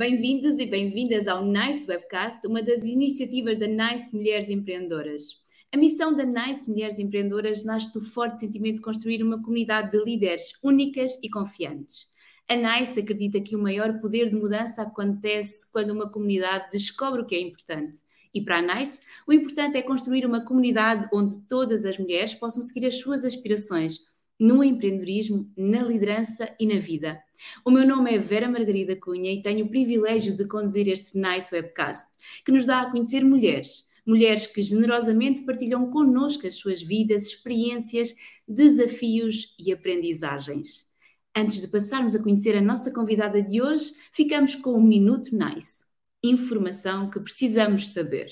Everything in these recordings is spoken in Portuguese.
Bem-vindos e bem-vindas ao NICE Webcast, uma das iniciativas da NICE Mulheres Empreendedoras. A missão da NICE Mulheres Empreendedoras nasce do forte sentimento de construir uma comunidade de líderes únicas e confiantes. A NICE acredita que o maior poder de mudança acontece quando uma comunidade descobre o que é importante. E para a NICE, o importante é construir uma comunidade onde todas as mulheres possam seguir as suas aspirações, no empreendedorismo, na liderança e na vida. O meu nome é Vera Margarida Cunha e tenho o privilégio de conduzir este Nice Webcast, que nos dá a conhecer mulheres. Mulheres que generosamente partilham connosco as suas vidas, experiências, desafios e aprendizagens. Antes de passarmos a conhecer a nossa convidada de hoje, ficamos com o Minuto Nice. Informação que precisamos saber.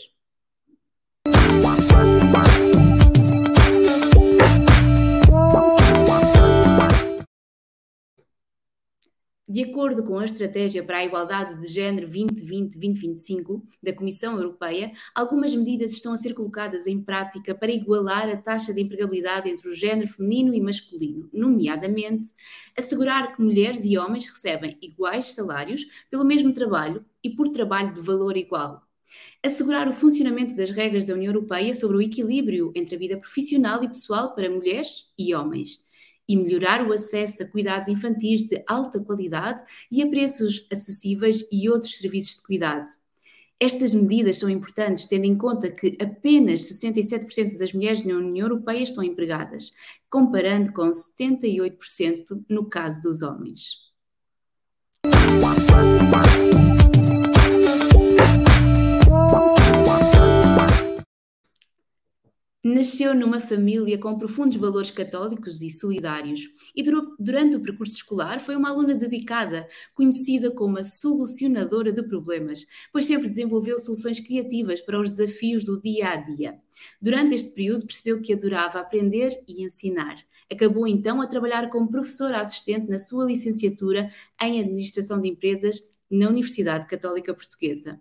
De acordo com a Estratégia para a Igualdade de Gênero 2020-2025 da Comissão Europeia, algumas medidas estão a ser colocadas em prática para igualar a taxa de empregabilidade entre o género feminino e masculino, nomeadamente assegurar que mulheres e homens recebem iguais salários pelo mesmo trabalho e por trabalho de valor igual. Assegurar o funcionamento das regras da União Europeia sobre o equilíbrio entre a vida profissional e pessoal para mulheres e homens e melhorar o acesso a cuidados infantis de alta qualidade e a preços acessíveis e outros serviços de cuidado. Estas medidas são importantes, tendo em conta que apenas 67% das mulheres na União Europeia estão empregadas, comparando com 78% no caso dos homens. Nasceu numa família com profundos valores católicos e solidários, e durante o percurso escolar foi uma aluna dedicada, conhecida como a solucionadora de problemas, pois sempre desenvolveu soluções criativas para os desafios do dia a dia. Durante este período percebeu que adorava aprender e ensinar. Acabou então a trabalhar como professora assistente na sua licenciatura em Administração de Empresas na Universidade Católica Portuguesa.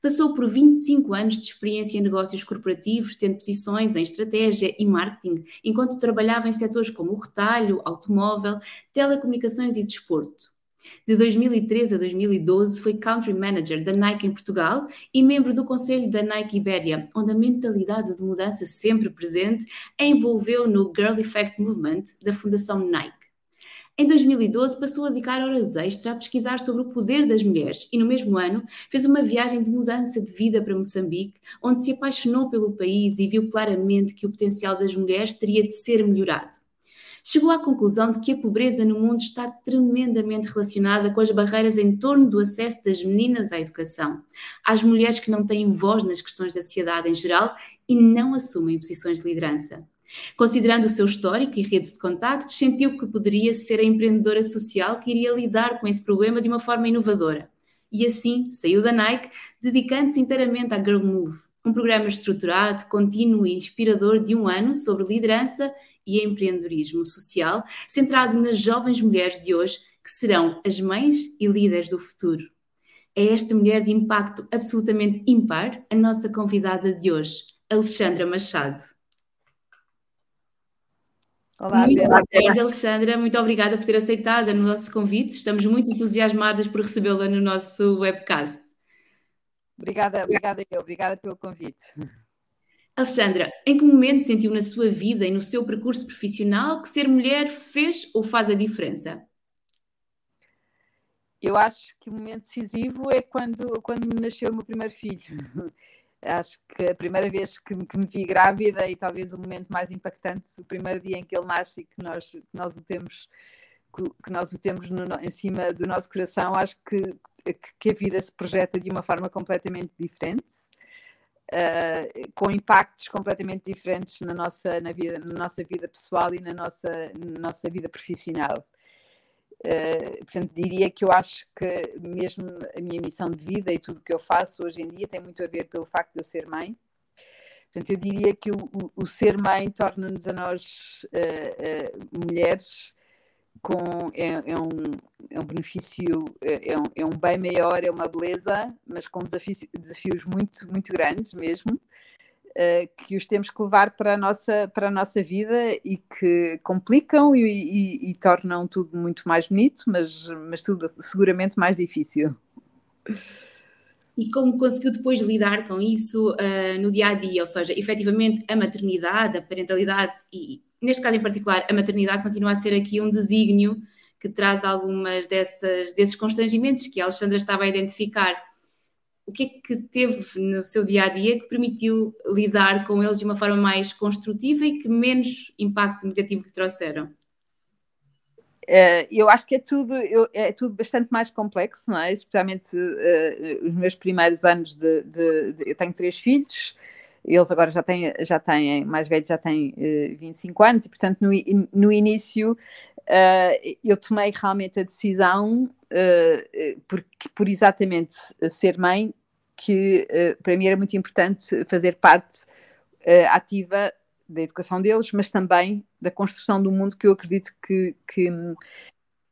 Passou por 25 anos de experiência em negócios corporativos, tendo posições em estratégia e marketing, enquanto trabalhava em setores como o retalho, automóvel, telecomunicações e desporto. De 2013 a 2012 foi Country Manager da Nike em Portugal e membro do conselho da Nike Iberia, onde a mentalidade de mudança sempre presente a envolveu no Girl Effect Movement da Fundação Nike. Em 2012, passou a dedicar horas extra a pesquisar sobre o poder das mulheres e, no mesmo ano, fez uma viagem de mudança de vida para Moçambique, onde se apaixonou pelo país e viu claramente que o potencial das mulheres teria de ser melhorado. Chegou à conclusão de que a pobreza no mundo está tremendamente relacionada com as barreiras em torno do acesso das meninas à educação, às mulheres que não têm voz nas questões da sociedade em geral e não assumem posições de liderança. Considerando o seu histórico e rede de contactos, sentiu que poderia ser a empreendedora social que iria lidar com esse problema de uma forma inovadora. E assim saiu da Nike, dedicando-se inteiramente à Girl Move, um programa estruturado, contínuo e inspirador de um ano sobre liderança e empreendedorismo social, centrado nas jovens mulheres de hoje que serão as mães e líderes do futuro. É esta mulher de impacto absolutamente ímpar a nossa convidada de hoje, Alexandra Machado. Olá, tarde, Alexandra. Muito obrigada por ter aceitado o nosso convite. Estamos muito entusiasmadas por recebê-la no nosso webcast. Obrigada, obrigada eu, obrigada pelo convite. Alexandra, em que momento sentiu na sua vida e no seu percurso profissional que ser mulher fez ou faz a diferença? Eu acho que o momento decisivo é quando, quando nasceu o meu primeiro filho acho que a primeira vez que, que, me vi grávida e talvez o momento mais impactante, o primeiro dia em que ele nasce e que nós, que nós o temos que nós o temos no, em cima do nosso coração, acho que, que a vida se projeta de uma forma completamente diferente, uh, com impactos completamente diferentes na nossa, na, vida, na nossa vida pessoal e na nossa, na nossa vida profissional. Uh, portanto, diria que eu acho que mesmo a minha missão de vida e tudo o que eu faço hoje em dia tem muito a ver pelo facto de eu ser mãe. Portanto, eu diria que o, o, ser mãe torna-nos a nós uh, uh, mulheres com é, é, um, é um benefício, é, é, um, é um bem maior, é uma beleza, mas com desafios, desafios muito, muito grandes mesmo. Uh, que os temos que levar para a nossa, para a nossa vida e que complicam e, e, e tornam tudo muito mais bonito, mas, mas tudo seguramente mais difícil. E como conseguiu depois lidar com isso uh, no dia a dia? Ou seja, efetivamente a maternidade, a parentalidade e, neste caso em particular, a maternidade continua a ser aqui um desígnio que traz algumas dessas, desses constrangimentos que a Alexandra estava a identificar. O que é que teve no seu dia a dia que permitiu lidar com eles de uma forma mais construtiva e que menos impacto negativo que trouxeram? Uh, eu acho que é tudo, eu, é tudo bastante mais complexo, não é? Especialmente uh, os meus primeiros anos de, de, de, Eu tenho três filhos, eles agora já têm, já têm mais velhos já têm uh, 25 anos, e portanto no, no início uh, eu tomei realmente a decisão, uh, por, por exatamente ser mãe, que para mim era muito importante fazer parte ativa da educação deles, mas também da construção do mundo que eu acredito que, que,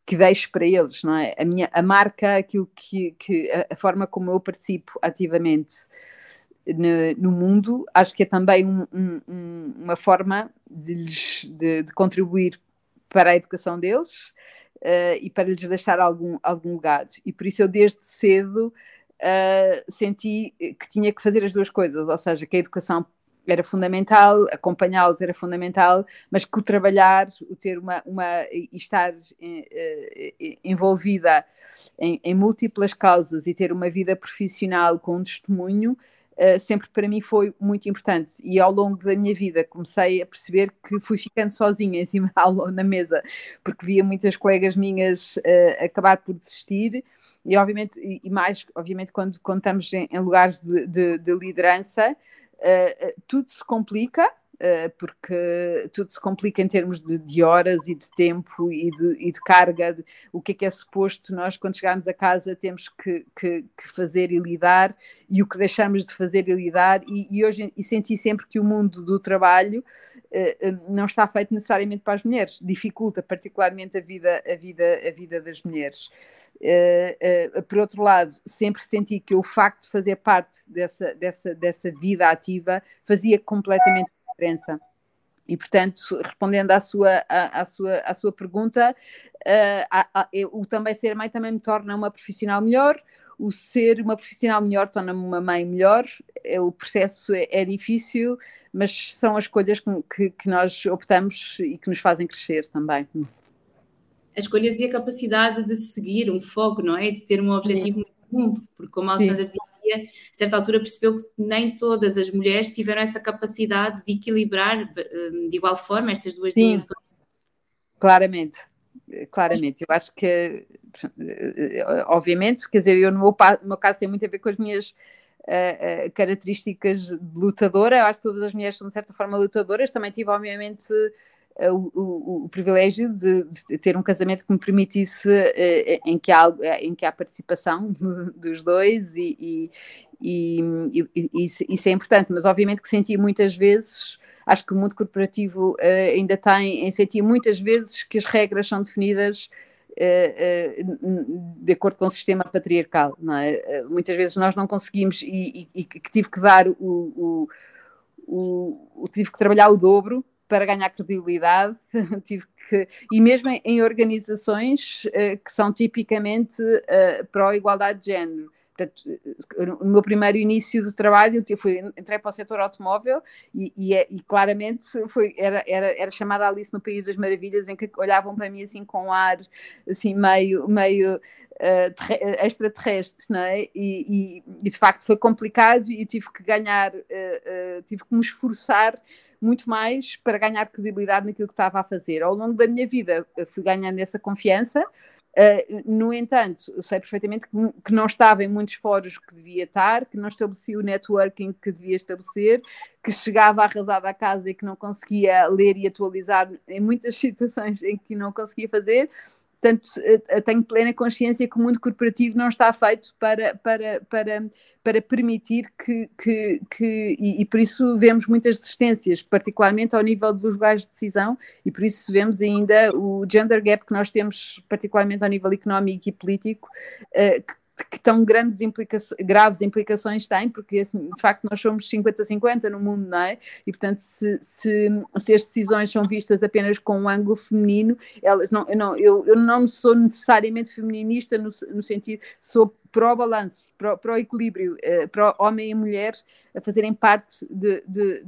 que deixo para eles, não é? A minha a marca, aquilo que, que a, forma como eu participo ativamente no, no, mundo, acho que é também um, um, uma forma de, lhes, de, de, contribuir para a educação deles uh, e para lhes deixar algum, algum legado. E por isso eu desde cedo uh, senti que tinha que fazer as duas coisas, ou seja, que a educação era fundamental, acompanhá-los era fundamental, mas que o trabalhar, o ter uma, uma estar eh, eh, envolvida em, em, múltiplas causas e ter uma vida profissional com um testemunho, sempre para mim foi muito importante. E ao longo da minha vida comecei a perceber que fui ficando sozinha em cima na mesa, porque via muitas colegas minhas uh, acabar por desistir. E obviamente, e mais, obviamente, quando, estamos em, em lugares de, de, de liderança, uh, tudo se complica, porque tudo se complica em termos de, de horas e de tempo e de, e de carga, de, o que é que é suposto. Nós, quando chegarmos a casa, temos que, que, que, fazer e lidar, e o que deixamos de fazer e lidar, e, e hoje e senti sempre que o mundo do trabalho uh, não está feito necessariamente para as mulheres, dificulta particularmente a vida, a vida, a vida das mulheres. Por outro lado, sempre senti que o facto de fazer parte dessa, dessa, dessa vida ativa fazia completamente diferença. E, portanto, respondendo à sua, à, à sua, à sua pergunta, uh, eu, o também ser mãe também me torna uma profissional melhor, o ser uma profissional melhor torna-me uma mãe melhor. É, o processo é, é, difícil, mas são as escolhas que, que, nós optamos e que nos fazem crescer também. As escolhas e a capacidade de seguir um foco, não é? De ter um objetivo Sim. muito comum, porque como a Alessandra disse, a certa altura percebeu que nem todas as mulheres tiveram essa capacidade de equilibrar hum, de igual forma estas duas Sim. dimensões. Claramente, claramente. Eu acho que, obviamente, quer dizer, eu no meu, no meu caso tem muito a ver com as minhas uh, uh, características de lutadora. Eu acho que todas as mulheres são, de certa forma, lutadoras. Também tive, obviamente, o, o, o, privilégio de, de, ter um casamento que me permitisse em, que há, em que há participação dos dois e, e, e, e isso, isso, é importante, mas obviamente que senti muitas vezes, acho que o mundo corporativo ainda tem, senti muitas vezes que as regras são definidas de acordo com o sistema patriarcal, é? Muitas vezes nós não conseguimos e, que tive que dar o, o, o, tive que trabalhar o dobro para ganhar credibilidade, tive que, e mesmo em, organizações uh, que são tipicamente uh, pró-igualdade de género. Portanto, no meu primeiro início de trabalho, eu fui, entrei para o setor automóvel e, e, é, e claramente foi, era, era, era chamada Alice no País das Maravilhas, em que olhavam para mim assim com um ar assim, meio, meio uh, extraterrestre, não é? E, e, de facto foi complicado e tive que ganhar, uh, uh, tive que me esforçar muito mais para ganhar credibilidade naquilo que estava a fazer. Ao longo da minha vida fui ganhando essa confiança, Uh, no entanto, sei perfeitamente que, que, não estava em muitos fóruns que devia estar, que não estabelecia o networking que devia estabelecer, que chegava arrasada à casa e que não conseguia ler e atualizar em muitas situações em que não conseguia fazer, Portanto, eh, tenho plena consciência que o mundo corporativo não está feito para, para, para, para permitir que, que, que e, e, por isso vemos muitas desistências, particularmente ao nível dos lugares de decisão, e por isso vemos ainda o gender gap que nós temos, particularmente ao nível económico e político, uh, que que tão grandes implicações, graves implicações tem, porque assim, de facto nós somos 50-50 no mundo, não é? E portanto, se, se, se, as decisões são vistas apenas com um ângulo feminino, elas não, eu, não, eu, eu não sou necessariamente feminista no, no sentido, sou para o balanço, para, para o equilíbrio, uh, para homem e mulher a fazerem parte de, de,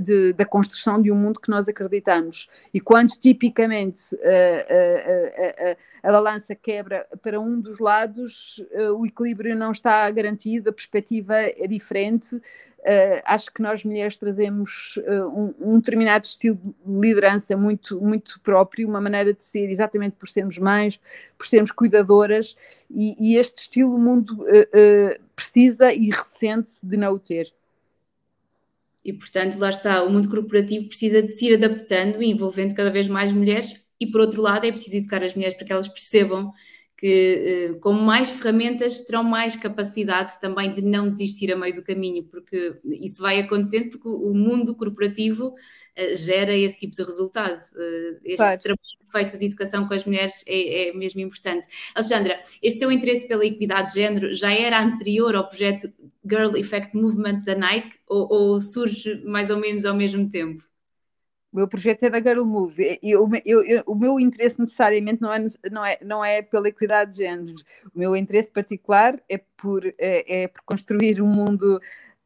de, da construção de um mundo que nós acreditamos. E quando tipicamente uh, a balança quebra para um dos lados, o equilíbrio não está garantido, a perspectiva é diferente. Uh, acho que nós mulheres trazemos uh, um, um, determinado estilo de liderança muito, muito próprio, uma maneira de ser, exatamente por sermos mães, por sermos cuidadoras, e, e este estilo o mundo uh, precisa e ressente de não o ter. E portanto, lá está, o mundo corporativo precisa de se ir adaptando e envolvendo cada vez mais mulheres, e por outro lado, é preciso educar as mulheres para que elas percebam que com mais ferramentas terão mais capacidade também de não desistir a meio do caminho, porque isso vai acontecendo porque o mundo corporativo uh, gera esse tipo de resultado. Uh, este claro. trabalho feito de educação com as mulheres é, é, mesmo importante. Alexandra, este seu interesse pela equidade de género já era anterior ao projeto Girl Effect Movement da Nike ou, ou surge mais ou menos ao mesmo tempo? O meu projeto é da Girl Move e eu, eu, eu, o meu interesse necessariamente não é, não, é, não é pela equidade de géneros. O meu interesse particular é por, é, é por construir um mundo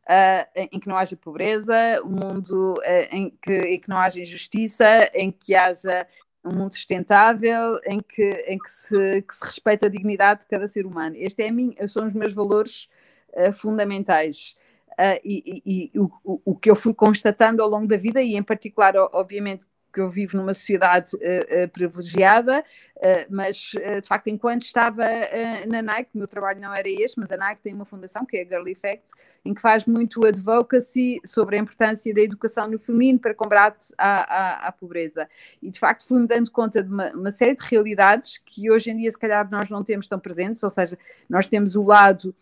uh, em que não haja pobreza, um mundo uh, em, que, em que não haja injustiça, em que haja um mundo sustentável, em que, em que, se, que se respeita a dignidade de cada ser humano. Este é a minha, são os meus valores uh, fundamentais. Uh, e, e, o, o, que eu fui constatando ao longo da vida, e em particular, obviamente, que eu vivo numa sociedade uh, uh, privilegiada, mas de facto, enquanto estava na Nike, o meu trabalho não era este, mas a Nike tem uma fundação que é a Girl Effect, em que faz muito advocacy sobre a importância da educação no feminino para combate à, à, à pobreza. E de facto, fui-me dando conta de uma, uma série de realidades que hoje em dia, se calhar, nós não temos tão presentes, ou seja, nós temos o lado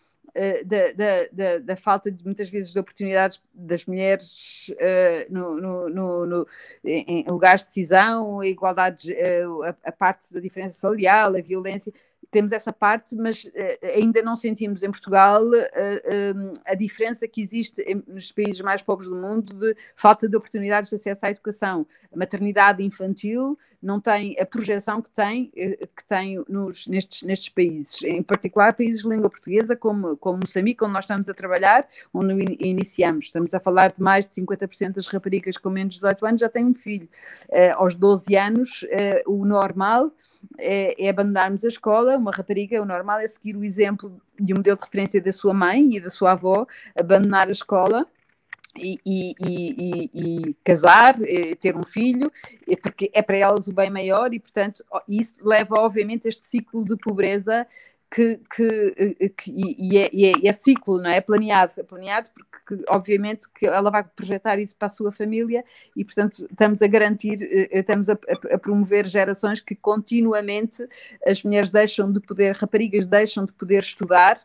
da, da, da, da, falta de muitas vezes de oportunidades das mulheres uh, no, no, no, no, em lugares de decisão, a igualdade, uh, a, a, parte da diferença salarial, a violência temos essa parte, mas uh, ainda não sentimos em Portugal uh, uh, a diferença que existe nos países mais pobres do mundo de falta de oportunidades de acesso à educação. A maternidade infantil não tem a projeção que tem, que tem nos, nestes, nestes países, em particular países de língua portuguesa, como, como Moçambique, onde nós estamos a trabalhar, onde iniciamos. Estamos a falar de mais de 50% das raparigas com menos de 18 anos já têm um filho. aos 12 anos, o normal é, é, abandonarmos a escola. Uma rapariga, o normal é seguir o exemplo de um modelo de referência da sua mãe e da sua avó, abandonar a escola. E, e, e, e, casar, ter um filho, porque é para elas o bem maior, e portanto isso leva obviamente a este ciclo de pobreza que, que, eh, que e, é, e, é, é, ciclo, não é? É planeado, é planeado porque obviamente que ela vai projetar isso para a sua família e portanto estamos a garantir, eh, estamos a, a, promover gerações que continuamente as mulheres deixam de poder, raparigas deixam de poder estudar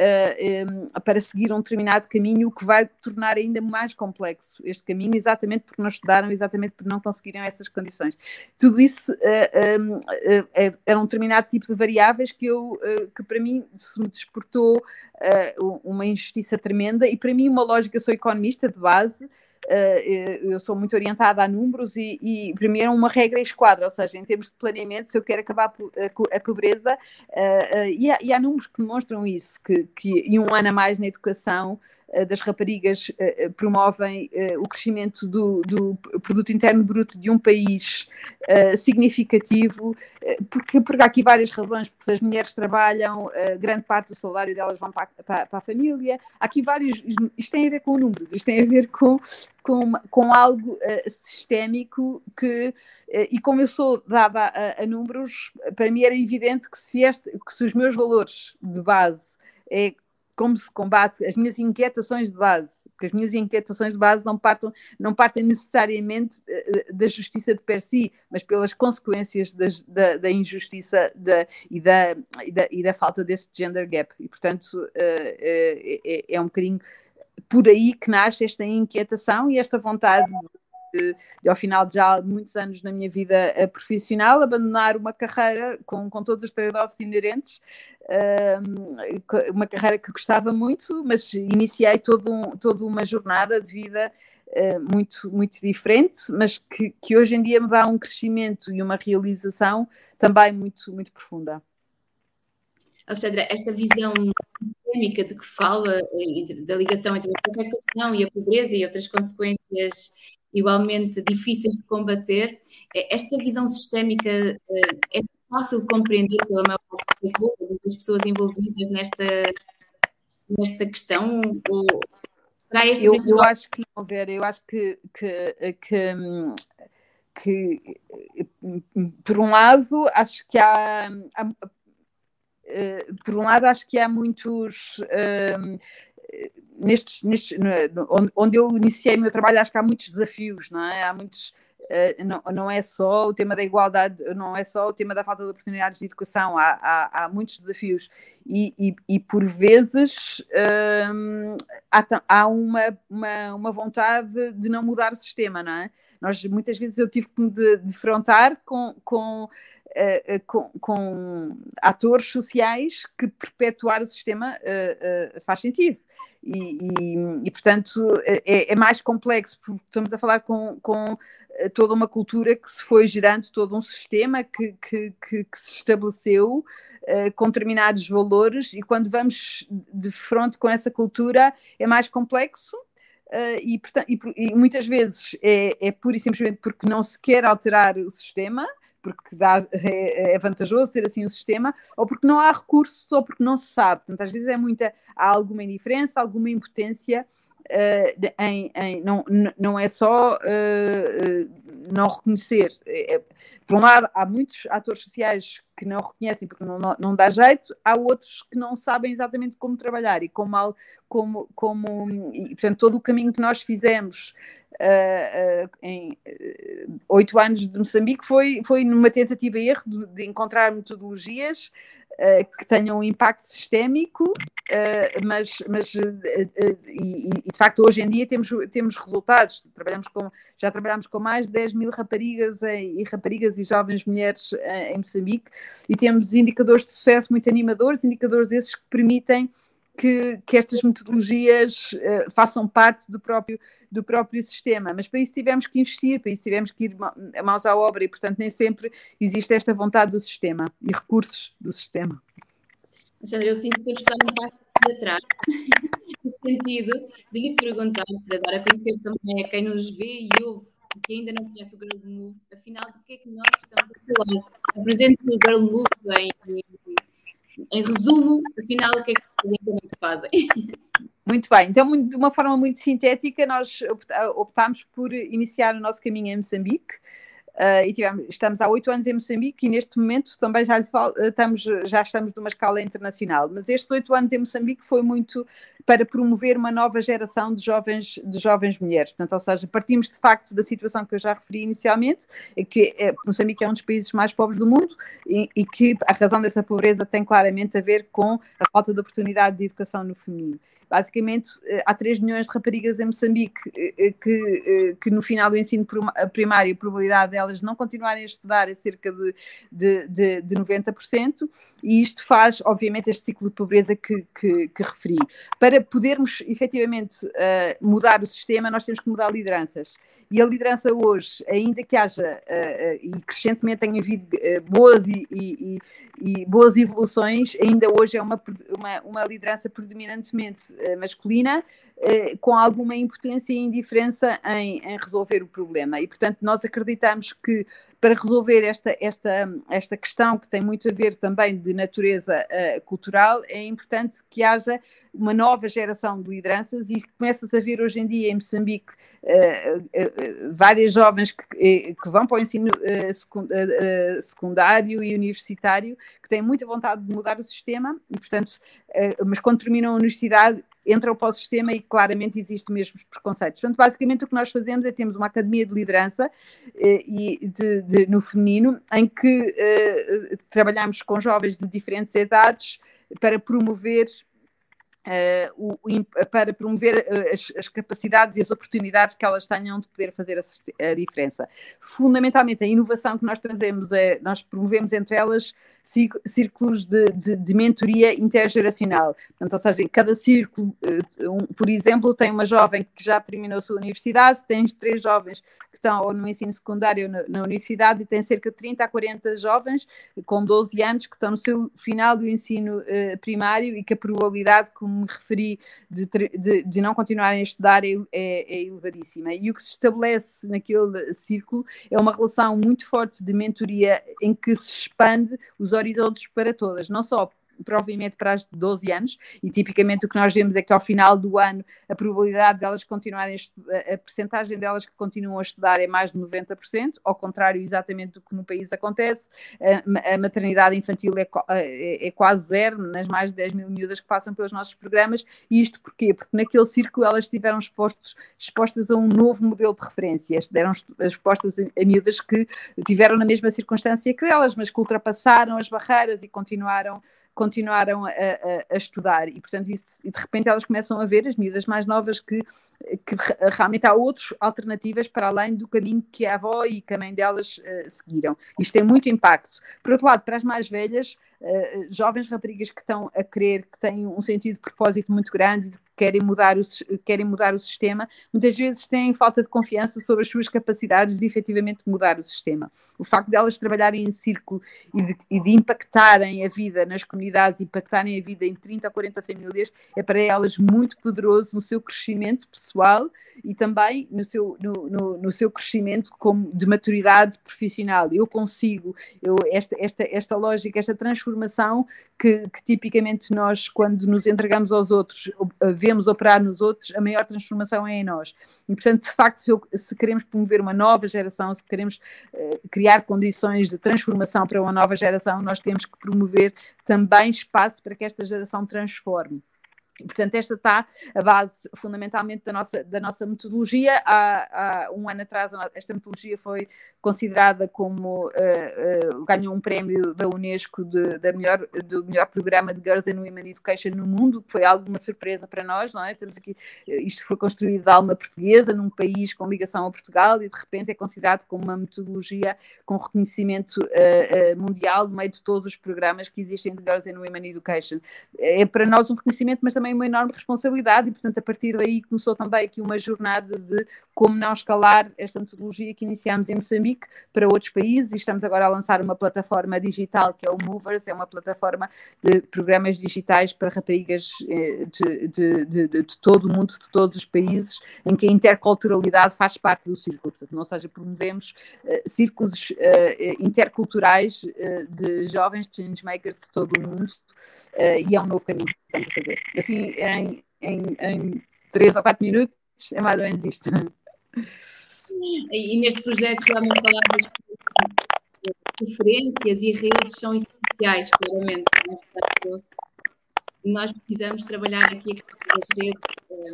uh, para seguir um determinado caminho, o que vai tornar ainda mais complexo este caminho, exatamente porque não estudaram, exatamente porque não conseguiram essas condições. Tudo isso uh, um, uh, era um determinado tipo de variáveis que, eu, que para mim se me despertou uma injustiça tremenda e para mim uma lógica, eu sou economista de base, eu sou muito orientada a números e, e mim é uma regra esquadra, ou seja, em termos de planeamento, se eu quero acabar a, pobreza, uh, e, há, e, há, números que demonstram isso, que, que e um ano a mais na educação eh, das raparigas eh, eh, promovem o crescimento do, do, produto interno bruto de um país significativo, porque, porque há aqui várias razões, porque se as mulheres trabalham, grande parte do salário delas vão para, para, para, a família, há aqui vários, isto tem a ver com números, isto tem a ver com, com, com algo sistémico que, e como eu sou dada a, a, números, para mim era evidente que se, este, que se os meus valores de base é como se combate as minhas inquietações de base, porque as minhas inquietações de base não, partam, não partem necessariamente eh, da justiça de per si, mas pelas consequências das, da, da, injustiça da, e, da, e, da, e da falta desse gender gap. E, portanto, é, é, é um bocadinho por aí que nasce esta inquietação e esta vontade de, de, ao final de já muitos anos na minha vida uh, profissional, abandonar uma carreira com, com todos os trade-offs inerentes, uh, uma carreira que gostava muito, mas iniciei todo um, toda uma jornada de vida uh, muito, muito diferente, mas que, que hoje em dia me dá um crescimento e uma realização também muito, muito profunda. Alexandra, esta visão sistémica de que fala, da ligação entre a educação e a pobreza e outras consequências igualmente difíceis de combater, esta visão sistémica é fácil de compreender pela maior parte das pessoas envolvidas nesta, nesta questão? Ou será esta eu, eu acho que não, Vera, eu acho que, que, que, que, por um lado, acho que há, há por um lado, acho que há muitos. Nestes, nestes, onde eu iniciei o meu trabalho, acho que há muitos desafios, não é? Há muitos eh, não, não é só o tema da igualdade, não é só o tema da falta de oportunidades de educação, há, há, há muitos desafios e, e, e por vezes hum, há, há uma, uma, uma, vontade de não mudar o sistema, não é? Nós, muitas vezes eu tive que me defrontar com, com Uh, uh, com, com, atores sociais que perpetuar o sistema uh, faz sentido. E, e, e, portanto é, é, mais complexo, porque estamos a falar com, com, eh, toda uma cultura que se foi gerando, todo um sistema que, que, que, que se estabeleceu uh, com determinados valores, e quando vamos de frente com essa cultura é mais complexo. Uh, e, portanto, e, muitas vezes é, é pura e simplesmente porque não se quer alterar o sistema, porque dá, é, é, vantajoso ser assim o sistema, ou porque não há recursos, ou porque não se sabe. Portanto, às vezes é muita, há alguma indiferença, alguma impotência uh, em, em, não, não é só uh, não reconhecer. É, por um lado, há muitos atores sociais que não reconhecem porque não, não, não, dá jeito, há outros que não sabem exatamente como trabalhar e como, como, como e, portanto, todo o caminho que nós fizemos uh, uh, em oito uh, anos de Moçambique foi, foi numa tentativa e erro de, de encontrar metodologias que tenham um impacto sistémico, uh, mas, mas uh, e, e, de facto hoje em dia temos, temos resultados. Trabalhamos com, já trabalhamos com mais de 10 mil raparigas e raparigas e jovens mulheres em Moçambique e temos indicadores de sucesso muito animadores, indicadores esses que permitem que, que estas metodologias uh, façam parte do próprio, do próprio sistema. Mas para isso tivemos que investir, para isso tivemos que ir mãos à obra e, portanto, nem sempre existe esta vontade do sistema e recursos do sistema. Alexandra, eu sinto que temos um passo atrás, no sentido de lhe perguntar, para dar a conhecer também a quem nos vê e ouve, que ainda não conhece o Girl Move, afinal, de que é que nós estamos a falar? Apresente o Girl Move em, em resumo, afinal, o que é que fazem? Muito bem, então de uma forma muito sintética nós optámos por iniciar o nosso caminho em Moçambique Uh, e tivemos, estamos há oito anos em Moçambique e neste momento também já, estamos, já estamos numa escala internacional. Mas estes oito anos em Moçambique foi muito para promover uma nova geração de jovens, de jovens mulheres. Portanto, ou seja, partimos de facto da situação que eu já referi inicialmente, que é, Moçambique é um dos países mais pobres do mundo e, e, que a razão dessa pobreza tem claramente a ver com a falta de oportunidade de educação no feminino. Basicamente, eh, há 3 milhões de raparigas em Moçambique eh, eh, que, que no final do ensino primário a probabilidade delas não continuarem a estudar é cerca de, de, de, de 90%, e isto faz, obviamente, este ciclo de pobreza que, que, que referi. Para podermos efetivamente uh, mudar o sistema, nós temos que mudar lideranças. E a liderança hoje, ainda que haja uh, e crescentemente tenha havido boas e, e, e, boas evoluções, ainda hoje é uma, uma, uma liderança predominantemente masculina, com alguma impotência e indiferença em, em resolver o problema. E, portanto, nós acreditamos que para resolver esta, esta, esta questão que tem muito a ver também de natureza uh, cultural, é importante que haja uma nova geração de lideranças e começa-se a ver hoje em dia em Moçambique uh, uh, várias jovens que, que, vão para o ensino secundário e universitário que têm muita vontade de mudar o sistema e, portanto, mas quando terminam a universidade entram para o sistema e claramente existem mesmo preconceitos. Portanto, basicamente o que nós fazemos é temos uma academia de liderança e de, de, no feminino em que uh, trabalhamos com jovens de diferentes idades para promover Uh, o, para promover uh, as, as, capacidades e as oportunidades que elas tenham de poder fazer a, a, diferença. Fundamentalmente, a inovação que nós trazemos é, nós promovemos entre elas círculos de, de, de mentoria intergeracional. Portanto, ou seja, cada círculo, uh, um, por exemplo, tem uma jovem que já terminou a sua universidade, tem três jovens que estão ou no ensino secundário ou na, na universidade e tem cerca de 30 a 40 jovens com 12 anos que estão no seu final do ensino primário e que a probabilidade, como me referi, de, de, de não continuarem a estudar é, é, é, elevadíssima. E o que se estabelece naquele círculo é uma relação muito forte de mentoria em que se expande os horizontes para todas, não só provavelmente para as de 12 anos, e tipicamente o que nós vemos é que ao final do ano a probabilidade delas continuarem a, percentagem delas que continuam a estudar é mais de 90%, ao contrário exatamente do que no país acontece, a, maternidade infantil é, é, é, quase zero nas mais de 10 mil miúdas que passam pelos nossos programas, e isto porquê? Porque naquele círculo elas estiveram expostos, expostas a um novo modelo de referências, deram expostas a, a miúdas que tiveram na mesma circunstância que elas, mas que ultrapassaram as barreiras e continuaram continuaram a, a, a, estudar e, portanto, isso, e de repente elas começam a ver, as miúdas mais novas, que, que realmente há outras alternativas para além do caminho que a avó e que a mãe delas uh, seguiram. Isto tem muito impacto. Por outro lado, para as mais velhas, uh, jovens raparigas que estão a querer, que têm um sentido de propósito muito grande, querem mudar, o, querem mudar o sistema, muitas vezes têm falta de confiança sobre as suas capacidades de efetivamente mudar o sistema. O facto de elas trabalharem em círculo e de, e de impactarem a vida nas comunidades, impactarem a vida em 30 a 40 famílias, é para elas muito poderoso no seu crescimento pessoal e também no seu, no, no, no seu crescimento como de maturidade profissional. Eu consigo, eu, esta, esta, esta lógica, esta transformação que, que tipicamente nós, quando nos entregamos aos outros, vemos operar nos outros, a maior transformação é em nós. E, portanto, de facto, se, eu, se queremos promover uma nova geração, se queremos uh, criar condições de transformação para uma nova geração, nós temos que promover também espaço para que esta geração transforme. Portanto, esta está a base fundamentalmente da nossa, da nossa metodologia. Há, há um ano atrás, esta metodologia foi considerada como uh, uh, ganhou um prémio da Unesco de, da melhor, do melhor programa de Girls and Women Education no mundo, que foi alguma surpresa para nós, não é? Temos aqui, eh, isto foi construído de alma portuguesa, num país com ligação a Portugal, e de repente é considerado como uma metodologia com reconhecimento uh, mundial no meio de todos os programas que existem de Girls and Women Education. É para nós um reconhecimento, mas também também uma enorme responsabilidade e, portanto, a partir daí começou também aqui uma jornada de como não escalar esta metodologia que iniciámos em Moçambique para outros países e estamos agora a lançar uma plataforma digital que é o Movers, é uma plataforma de programas digitais para raparigas eh, de, de, de, de todo o mundo, de todos os países, em que a interculturalidade faz parte do círculo. Portanto, ou seja, promovemos uh, círculos uh, interculturais uh, de jovens changemakers de todo o mundo e é um novo caminho a fazer. Assim, em, em, em três ou quatro minutos, é mais ou menos isto. E neste projeto realmente falámos referências e redes são essenciais, claramente. Portanto, nós precisamos trabalhar aqui as redes, um,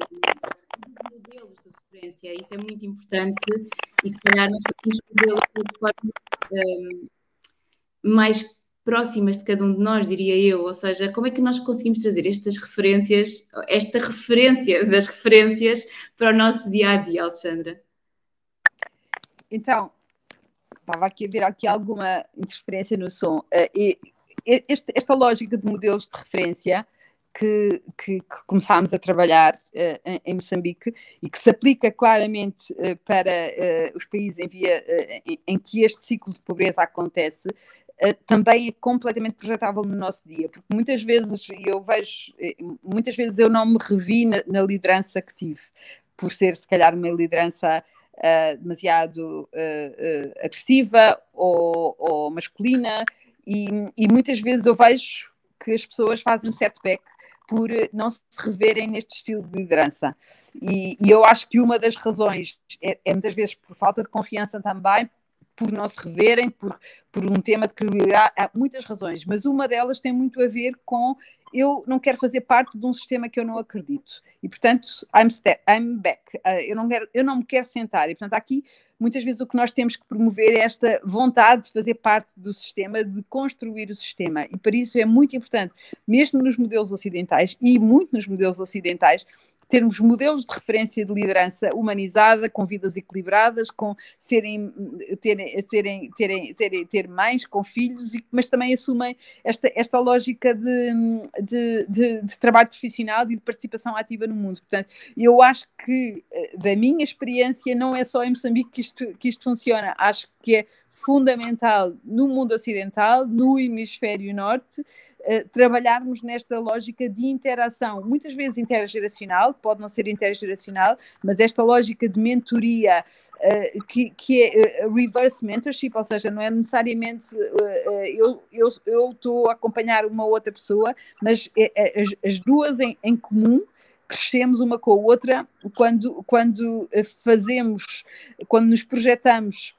os modelos de referência, isso é muito importante e se calhar nós podemos fazê-lo de forma um, mais próximas de cada um de nós, diria eu. Ou seja, como é que nós conseguimos trazer estas referências, esta referência das referências para o nosso dia a dia, Alexandra? Então, estava aqui a ver aqui alguma interferência no som. Uh, este, esta lógica de modelos de referência que, que, que começámos a trabalhar uh, em, Moçambique e que se aplica claramente uh, para os países em, via, em, que este ciclo de pobreza acontece, eh, também é completamente projetável no nosso dia, porque muitas vezes eu vejo, eh, muitas vezes eu não me revi na, na liderança que tive, por ser se calhar uma liderança uh, demasiado uh, uh, agressiva ou, ou masculina, e, e, muitas vezes eu vejo que as pessoas fazem um setback por não se reverem neste estilo de liderança. E, e eu acho que uma das razões é, é muitas vezes por falta de confiança também, por não se reverem, por, por um tema de credibilidade, há muitas razões, mas uma delas tem muito a ver com eu não quero fazer parte de um sistema que eu não acredito. E, portanto, I'm, I'm back. Uh, eu, não quero, eu não me quero sentar. E, portanto, aqui, muitas vezes, o que nós temos que promover é esta vontade de fazer parte do sistema, de construir o sistema. E, para isso, é muito importante, mesmo nos modelos ocidentais, e muito nos modelos ocidentais, termos modelos de referência de liderança humanizada, com vidas equilibradas, com serem, terem, terem, terem, terem, ter mães com filhos, mas também assumem esta, esta lógica de, de, de, de trabalho profissional e de participação ativa no mundo. Portanto, eu acho que, eh, da minha experiência, não é só em Moçambique que isto, que isto funciona. Acho que é fundamental no mundo ocidental, no hemisfério norte, eh, trabalharmos nesta lógica de interação, muitas vezes intergeracional, pode não ser intergeracional, mas esta lógica de mentoria. Uh, que, que, é uh, reverse mentorship, ou seja, não é necessariamente uh, eu estou a acompanhar uma outra pessoa, mas as, as duas em, em comum crescemos uma com a outra quando, quando fazemos, quando nos projetamos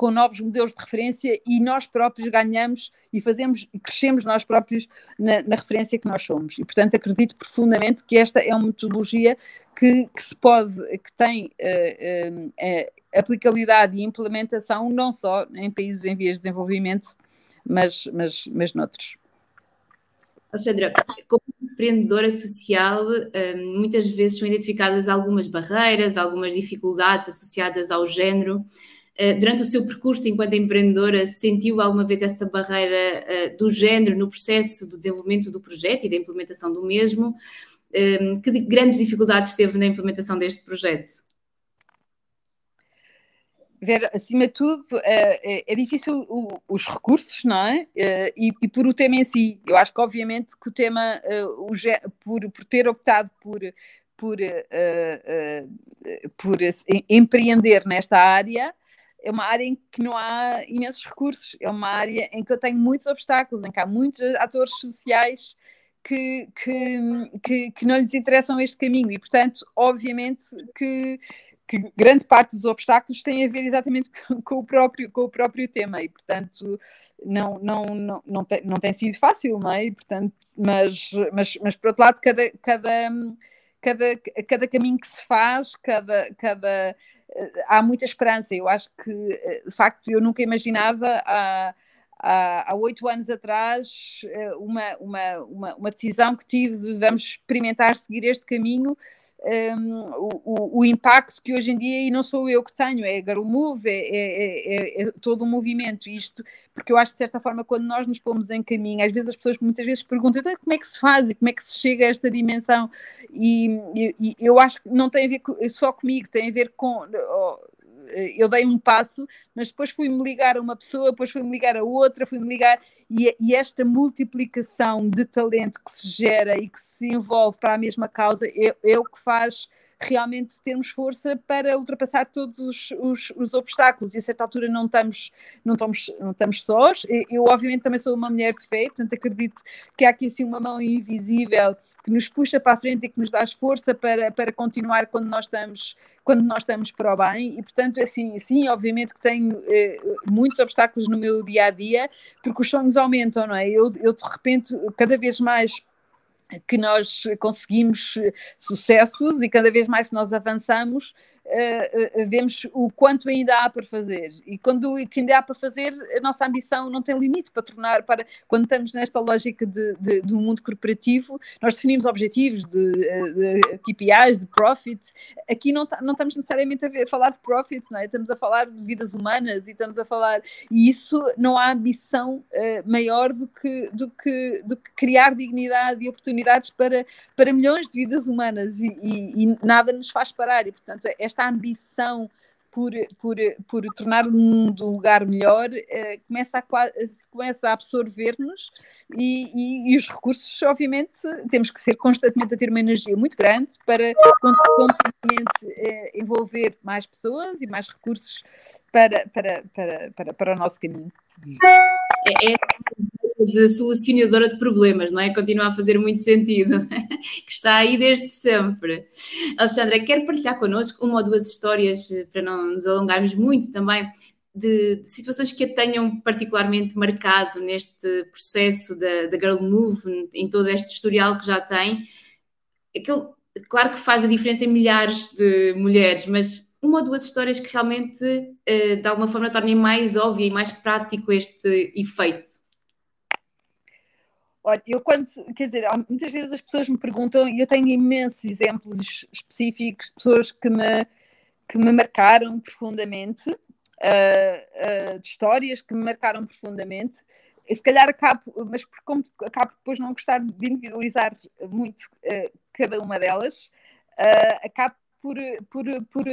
com novos modelos de referência e nós próprios ganhamos e fazemos e crescemos nós próprios na, na, referência que nós somos. E, portanto, acredito profundamente que esta é uma metodologia que, que se pode, que tem uh, uh, aplicabilidade e implementação não só em países em vias de desenvolvimento, mas, mas, mas noutros. Alexandra, como empreendedora social, muitas vezes são identificadas algumas barreiras, algumas dificuldades associadas ao género. Eh, durante o seu percurso enquanto empreendedora, sentiu alguma vez essa barreira eh, do género no processo do desenvolvimento do projeto e da implementação do mesmo? Ehm, que grandes dificuldades teve na implementação deste projeto? Vera, acima de tudo, é, é difícil os recursos, não é? E, e, por o tema em si. Eu acho que, obviamente, que o tema, o, por, por ter optado por, por, por empreender nesta área, é uma área em que não há imensos recursos, é uma área em que eu tenho muitos obstáculos, em que há muitos atores sociais que, que, que, que não lhes interessam este caminho e, portanto, obviamente que, que grande parte dos obstáculos tem a ver exatamente com o próprio, com o próprio tema e, portanto, não, não, não, não, tem, não tem sido fácil, não é? E, portanto, mas, mas, mas, por outro lado, cada, cada, cada, cada caminho que se faz, cada, cada há muita esperança. Eu acho que, eh, de facto, eu nunca imaginava há, há, oito anos atrás eh, uma, uma, uma, uma, decisão que tive de vamos experimentar seguir este caminho um, o, o, impacto que hoje em dia, e não sou eu que tenho, é Girl Move, é, é, é, é, todo o movimento, isto, porque eu acho que de certa forma, quando nós nos pomos em caminho, às vezes as pessoas muitas vezes perguntam então, como é que se faz e como é que se chega a esta dimensão, e, e, e eu acho que não tem a ver só comigo, tem a ver com. Oh, eu dei um passo, mas depois fui-me ligar a uma pessoa, depois fui-me ligar a outra, fui-me ligar, e, e, esta multiplicação de talento que se gera e que se envolve para a mesma causa é, é o que faz realmente termos força para ultrapassar todos os, os, os, obstáculos. E a certa altura não estamos, não estamos, não estamos sós. Eu, obviamente, também sou uma mulher de fé, portanto, acredito que há aqui assim uma mão invisível que nos puxa para a frente e que nos dá força para, para continuar quando nós estamos quando nós estamos para o bem. E portanto assim sim obviamente que tenho eh, muitos obstáculos no meu dia a dia porque os sonhos aumentam não é? Eu, eu de repente cada vez mais que nós conseguimos sucessos e cada vez mais que nós avançamos, uh, vemos o quanto ainda há para fazer. E quando que ainda há para fazer, a nossa ambição não tem limite para tornar, para quando estamos nesta lógica de, de, do mundo corporativo, nós definimos objetivos de, de KPIs, de profit. Aqui não, não estamos necessariamente a, ver, a falar de profit, é? estamos a falar de vidas humanas e estamos a falar. E isso não há ambição uh, maior do que, do, que, do que criar dignidade e oportunidades para, para milhões de vidas humanas e, e, e nada nos faz parar. E, portanto, esta esta ambição por, por, por tornar o mundo um lugar melhor uh, começa a, começa a absorver-nos e, e, e, os recursos, obviamente, temos que ser constantemente a ter uma energia muito grande para constantemente uh, envolver mais pessoas e mais recursos para, para, para, para, para o nosso caminho. É, é de solucionadora de problemas, não é? Continua a fazer muito sentido, que está aí desde sempre. Alexandra, quer partilhar connosco uma ou duas histórias, eh, para não nos alongarmos muito também, de, de, situações que a tenham particularmente marcado neste processo da, Girl Move, em todo este historial que já tem. Claro que faz a diferença em milhares de mulheres, mas uma ou duas histórias que realmente, uh, de alguma forma, tornem mais óbvio e mais prático este efeito. Olha, eu quando, quer dizer, muitas vezes as pessoas me perguntam, e eu tenho imensos exemplos específicos de pessoas que me, que me marcaram profundamente, uh, uh, de histórias que me marcaram profundamente. E se calhar acabo, mas como acabo depois não gostar de individualizar muito uh, cada uma delas, acabo por, por, por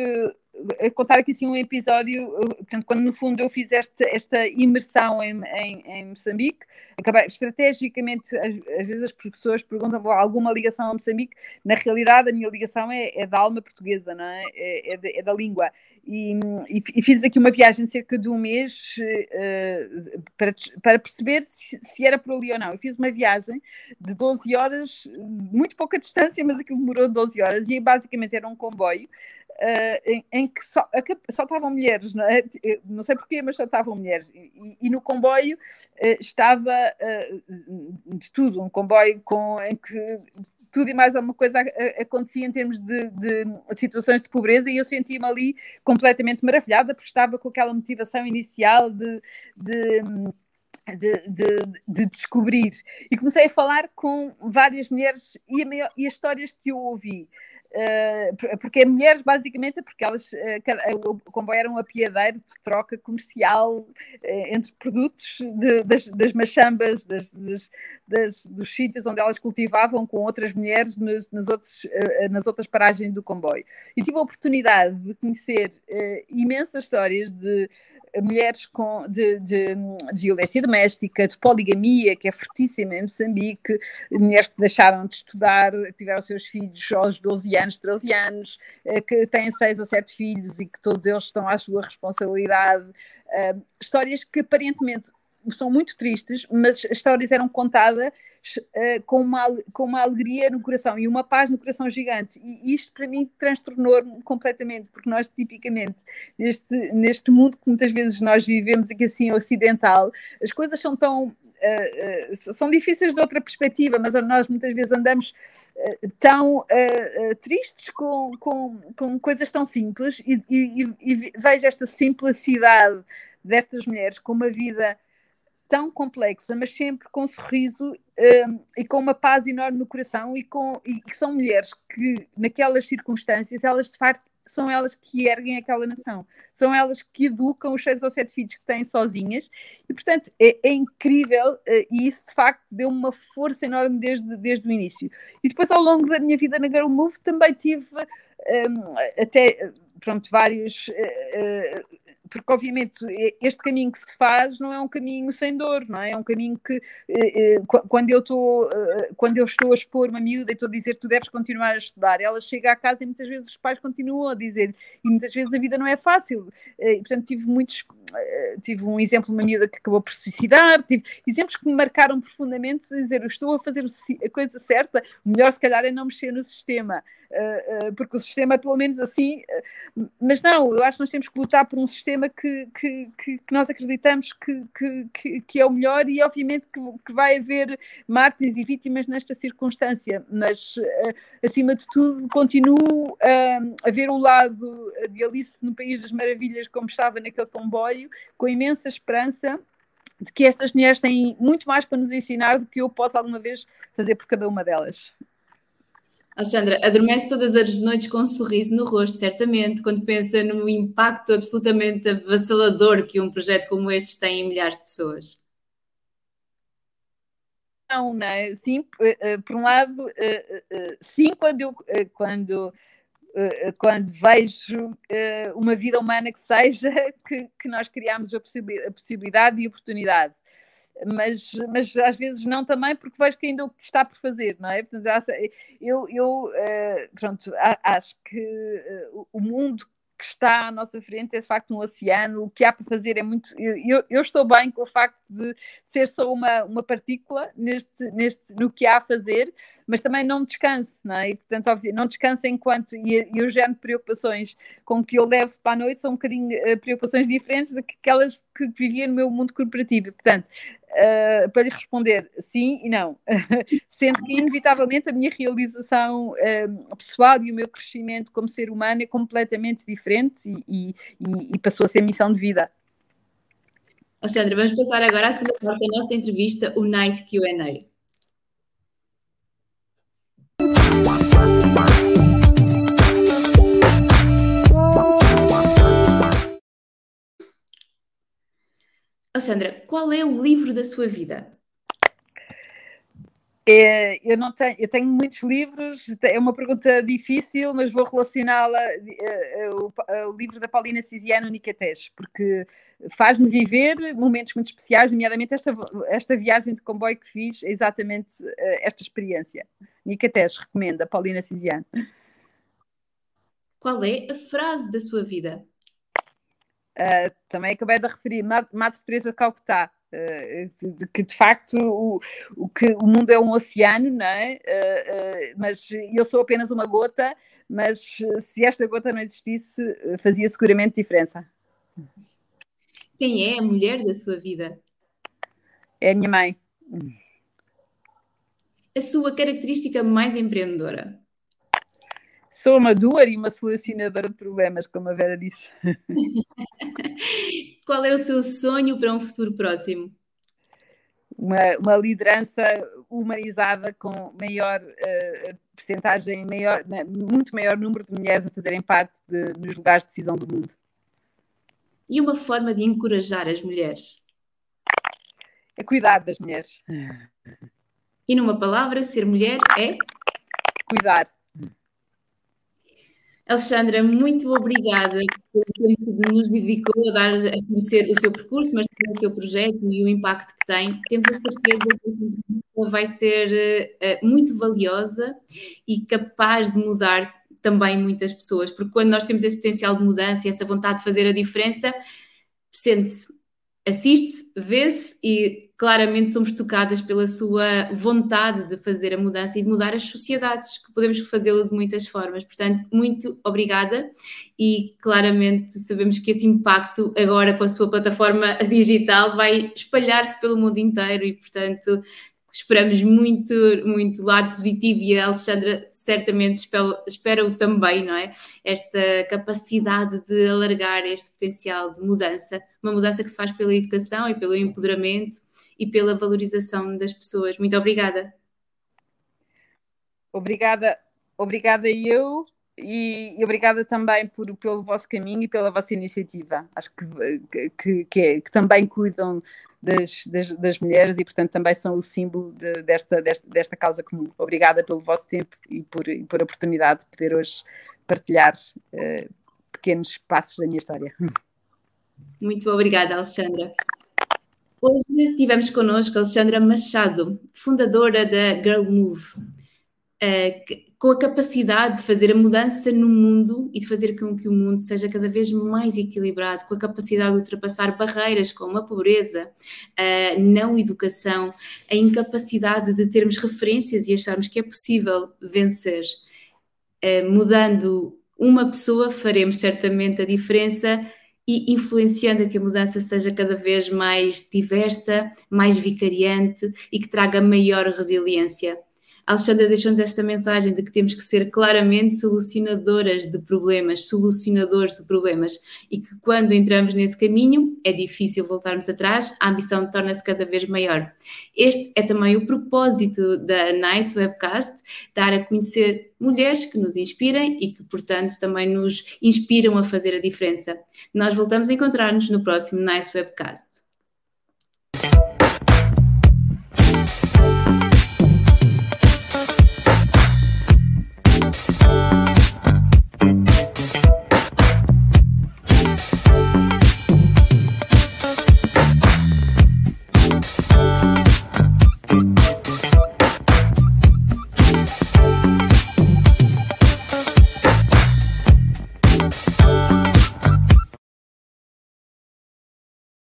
contar aqui assim um episódio, portanto, quando no fundo eu fiz este, esta imersão em, em, em Moçambique, acabei, estrategicamente, às, às, vezes as pessoas perguntam alguma ligação a Moçambique, na realidade a minha ligação é, é da alma portuguesa, não é? É, é, de, é da língua. E, e, fiz aqui uma viagem de cerca de um mês uh, para, para perceber se, se, era por ali ou não. Eu fiz uma viagem de 12 horas, muito pouca distância, mas aquilo demorou 12 horas, e basicamente era um comboio Uh, em, em, que só, só estavam mulheres, não, é? não sei porquê, mas só estavam mulheres. E, e no comboio uh, estava uh, de tudo, um comboio com, em que tudo e mais alguma coisa acontecia em termos de, de, de situações de pobreza, e eu senti-me ali completamente maravilhada, porque estava com aquela motivação inicial de, de de, de, de, descobrir. E comecei a falar com várias mulheres e, maior, e as histórias que eu ouvi. Uh, porque mulheres basicamente porque elas uh, o comboio era um apiadeiro de troca comercial entre produtos de, das, das machambas das, das, dos sítios onde elas cultivavam com outras mulheres nos, nas, outros, nas outras paragens do comboio. E tive a oportunidade de conhecer imensas histórias de mulheres com, de, de, de, violência doméstica, de poligamia, que é fortíssima em Moçambique, mulheres que deixaram de estudar, tiveram seus filhos aos 12 anos, 13 anos, eh, que têm seis ou sete filhos e que todos eles estão à sua responsabilidade. Uh, histórias que aparentemente são muito tristes, mas as histórias eram contadas uh, com, uma, com uma alegria no coração e uma paz no coração gigante. E isto para mim transtornou-me completamente, porque nós tipicamente neste, neste mundo que muitas vezes nós vivemos aqui assim ocidental, as coisas são tão Uh, uh, são difíceis de outra perspectiva, mas nós muitas vezes andamos uh, tão tristes com, com, com coisas tão simples e, e, e, vejo esta simplicidade destas mulheres com uma vida tão complexa, mas sempre com um sorriso um, e com uma paz enorme no coração e, com, e que são mulheres que, naquelas circunstâncias, elas de facto são elas que erguem aquela nação, são elas que educam os seis ou sete filhos que têm sozinhas, e portanto é, é incrível, uh, e isso de facto deu uma força enorme desde, desde o início. E depois, ao longo da minha vida na Girl Move, também tive um, até pronto, vários. Uh, uh, porque obviamente este caminho que se faz não é um caminho sem dor, não é? É um caminho que eh, eh, quando eu estou eh, quando eu estou a expor uma miúda e estou a dizer tu deves continuar a estudar, ela chega à casa e muitas vezes os pais continuam a dizer e muitas vezes a vida não é fácil. E, portanto tive muitos tive um exemplo de uma miúda que acabou por suicidar, tive exemplos que me marcaram profundamente, dizer eu estou a fazer a coisa certa, o melhor se calhar é não mexer no sistema. Uh, uh, porque o sistema pelo menos assim, mas não, eu acho que nós temos que lutar por um sistema que, que, que, nós acreditamos que, que, que, é o melhor e obviamente que, que vai haver mártires e vítimas nesta circunstância, mas acima de tudo continuo a ver o lado de Alice no País das Maravilhas como estava naquele comboio, com imensa esperança de que estas mulheres têm muito mais para nos ensinar do que eu posso alguma vez fazer por cada uma delas. Alexandra, adormece todas as noites com um sorriso no rosto, certamente, quando pensa no impacto absolutamente avassalador que um projeto como este tem em milhares de pessoas. Não, não é? Sim, eh, eh, por um lado, eh, sim, quando eu, quando, quando vejo uma vida humana que seja, que, que nós criamos a possibilidade e a oportunidade mas, mas às vezes não também porque vejo que ainda o que está por fazer, não é? Portanto, eu, eu pronto, acho que o mundo que está à nossa frente é de facto um oceano, o que há para fazer é muito. Eu, eu estou bem com o facto de ser só uma, uma partícula neste, neste, no que há a fazer, mas também não descanso, não é? E, portanto, não descanso enquanto. E, e o género de preocupações com que eu levo para a noite são um bocadinho uh, preocupações diferentes daquelas que vivia no meu mundo corporativo. Portanto, uh, para lhe responder sim e não, sendo que, inevitavelmente, a minha realização uh, pessoal e o meu crescimento como ser humano é completamente diferente e, e, e passou a ser missão de vida. Alexandra, vamos passar agora à segunda parte da nossa entrevista, o Nice QA. Alexandra, qual é o livro da sua vida? É, eu não tenho, eu tenho muitos livros, é uma pergunta difícil, mas vou relacioná-la ao eh, eh, livro da Paulina Cisiano Nicatés, porque faz-me viver momentos muito especiais, nomeadamente esta, esta viagem de comboio que fiz, é exatamente eh, esta experiência. Nicatés recomenda, Paulina Cisiano. Qual é a frase da sua vida? Uh, também acabei de referir, Madre Teresa de Calcutá, uh, de, que de facto o, o, que o mundo é um oceano, não é? Uh, mas eu sou apenas uma gota, mas se esta gota não existisse, fazia seguramente diferença. Quem é a mulher da sua vida? É a minha mãe. A sua característica mais empreendedora? Sou uma doer e uma solucionadora de problemas, como a Vera disse. Qual é o seu sonho para um futuro próximo? Uma, uma liderança humanizada com maior uh, percentagem, maior, muito maior número de mulheres a fazerem parte de, nos lugares de decisão do mundo. E uma forma de encorajar as mulheres? É cuidar das mulheres. E numa palavra, ser mulher é? Cuidar. Alexandra, muito obrigada pelo tempo que nos dedicou a dar a conhecer o seu percurso, mas também o seu projeto e o impacto que tem. Temos a certeza que ela vai ser uh, muito valiosa e capaz de mudar também muitas pessoas, porque quando nós temos esse potencial de mudança e essa vontade de fazer a diferença, sente-se, assiste-se, vê-se e claramente somos tocadas pela sua vontade de fazer a mudança e de mudar as sociedades, que podemos fazê-lo de muitas formas. Portanto, muito obrigada e claramente sabemos que esse impacto agora com a sua plataforma digital vai espalhar-se pelo mundo inteiro e, portanto, esperamos muito, muito lado positivo e a Alexandra certamente espera, espera o também, não é? Esta capacidade de alargar este potencial de mudança, uma mudança que se faz pela educação e pelo empoderamento e pela valorização das pessoas. Muito obrigada. Obrigada, obrigada eu e, e, obrigada também por, pelo vosso caminho e pela vossa iniciativa. Acho que, que, que, é, que também cuidam das, das, das, mulheres e, portanto, também são o símbolo de, desta, desta, desta causa comum. Obrigada pelo vosso tempo e por, e por a oportunidade de poder hoje partilhar uh, pequenos passos da minha história. Muito obrigada, Alexandra. Hoje tivemos connosco Alexandra Machado, fundadora da Girl Move, uh, com a capacidade de fazer a mudança no mundo e de fazer com que o mundo seja cada vez mais equilibrado, com a capacidade de ultrapassar barreiras como a pobreza, a não educação, a incapacidade de termos referências e acharmos que é possível vencer. Uh, mudando uma pessoa, faremos certamente a diferença e influenciando a que a mudança seja cada vez mais diversa, mais vicariante e que traga maior resiliência. Alexandra deixou-nos esta mensagem de que temos que ser claramente solucionadoras de problemas, solucionadores de problemas, e que quando entramos nesse caminho é difícil voltarmos atrás, a ambição torna-se cada vez maior. Este é também o propósito da Nice Webcast, dar a conhecer mulheres que nos inspirem e que, portanto, também nos inspiram a fazer a diferença. Nós voltamos a encontrar-nos no próximo Nice Webcast.